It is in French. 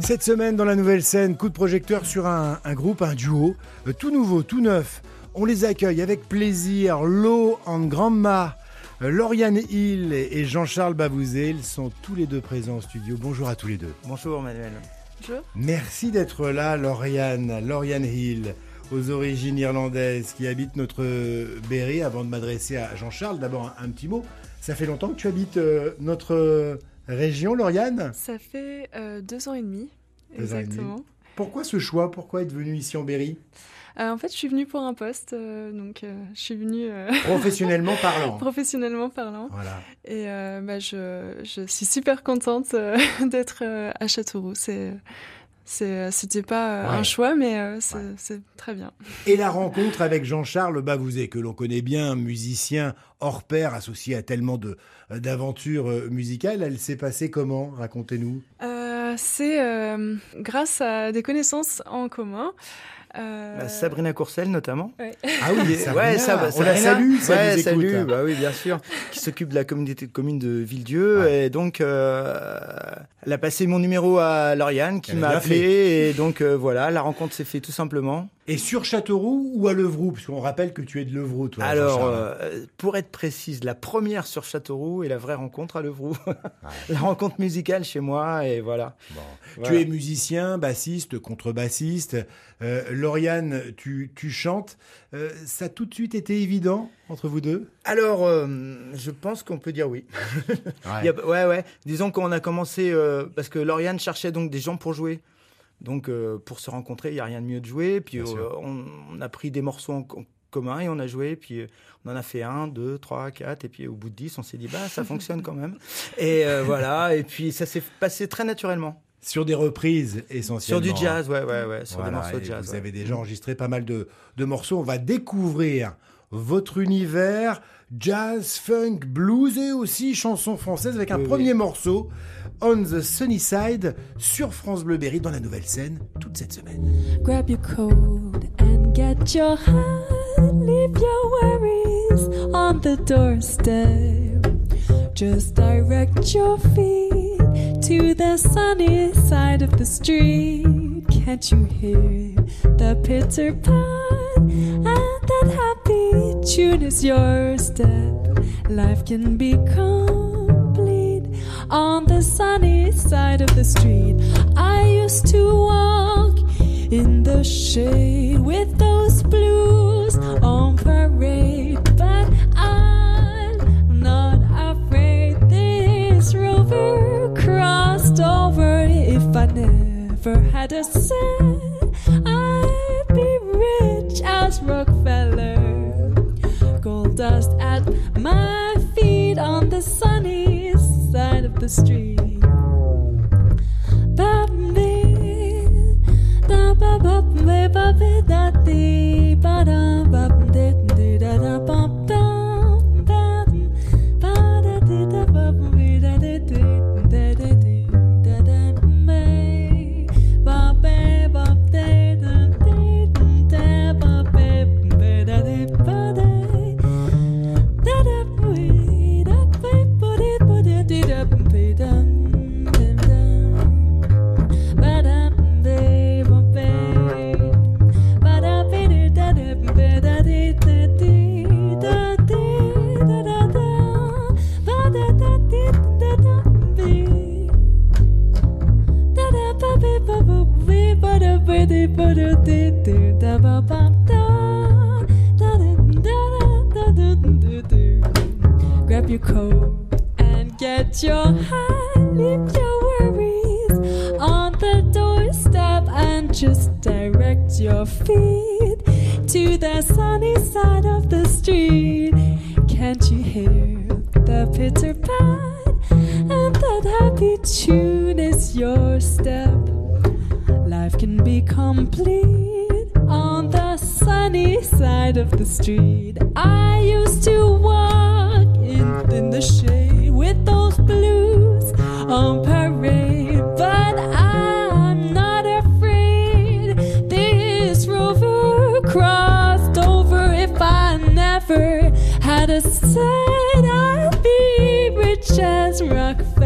Cette semaine, dans la nouvelle scène, coup de projecteur sur un, un groupe, un duo, euh, tout nouveau, tout neuf. On les accueille avec plaisir. Lo and Grandma, euh, Lauriane Hill et Jean-Charles Bavouzé, ils sont tous les deux présents au studio. Bonjour à tous les deux. Bonjour Manuel. Bonjour. Merci d'être là, Lauriane, Lauriane Hill, aux origines irlandaises, qui habite notre Berry. Avant de m'adresser à Jean-Charles, d'abord un, un petit mot. Ça fait longtemps que tu habites euh, notre euh, région, Lauriane Ça fait euh, deux ans et demi. Deux ans et demi. exactement. Pourquoi ce choix? Pourquoi être venu ici en Berry? Euh, en fait, je suis venue pour un poste, euh, donc je suis venue Professionnellement parlant. professionnellement parlant. Voilà. Et bah, je, je suis super contente d'être à Châteauroux. C'est, c'était pas euh, Ouais. un choix, mais euh, c'est, Ouais. très bien. Et la rencontre avec Jean-Charles Bavouzé, que l'on connaît bien, musicien hors pair, associé à tellement d'aventures euh, musicales, elle s'est passée comment Racontez-nous? Euh, c'est euh, grâce à des connaissances en commun. Euh, Bah, Sabrina Courcelle notamment. ouais. Ah oui, ouais, ça, on la salue, ça ouais, nous écoute. salut, bah oui, bien sûr, qui s'occupe de la communauté de communes de Villedieu. Ouais. Et donc, euh, elle a passé mon numéro à Lauriane, qui m'a appelé. Et donc, euh, voilà, la rencontre s'est faite tout simplement. Et sur Châteauroux ou à Levroux? Puisqu'on rappelle que tu es de Levroux, toi. Alors, euh, pour être précise, la première sur Châteauroux et la vraie rencontre à Levroux. la rencontre musicale chez moi, et voilà. Bon. Voilà. Tu es musicien, bassiste, contrebassiste. Euh, Lauriane, tu, tu chantes. Euh, ça a tout de suite été évident entre vous deux? Alors, euh, je pense qu'on peut dire oui. Il y a- ouais, ouais. Disons qu'on a commencé euh, parce que Lauriane cherchait donc des gens pour jouer. Donc, euh, pour se rencontrer, il n'y a rien de mieux de jouer. Puis, euh, on, on a pris des morceaux en, en commun et on a joué. Puis, euh, on en a fait un, deux, trois, quatre. Et puis, au bout de dix, on s'est dit, bah, ça fonctionne quand même. Et euh, voilà. Et puis, ça s'est passé très naturellement. Sur des reprises Sur essentiellement. du jazz, ouais, ouais, ouais. Sur Voilà, des morceaux de jazz. Vous ouais. avez déjà enregistré pas mal de, de morceaux. On va découvrir votre univers jazz, funk, blues et aussi chansons françaises avec un Oui, premier oui. morceau, On the Sunny Side, sur France Bleu Berry dans la nouvelle scène toute cette semaine. Grab your coat and get your hat. Leave your worries on the doorstep. Just direct your feet to the sunny side of the street. Can't you hear the pitter pat? And that happy tune is your step. Life can be complete on the sunny side of the street. I used to walk in the shade with those blues on never had a cent, I'd be rich as Rockefeller. Gold dust at my feet on the sunny side of the street. Grab your coat and get your hat. Leave your worries on the doorstep and just direct your feet to the sunny side of the street. Can't you hear the pitter pat? And that happy tune is your step. Life can be complete on the sunny side of the street. I used to walk in, in the shade with those blues on parade, but I'm not afraid. This rover crossed over. If I never had a cent, I'd be rich as Rockefeller.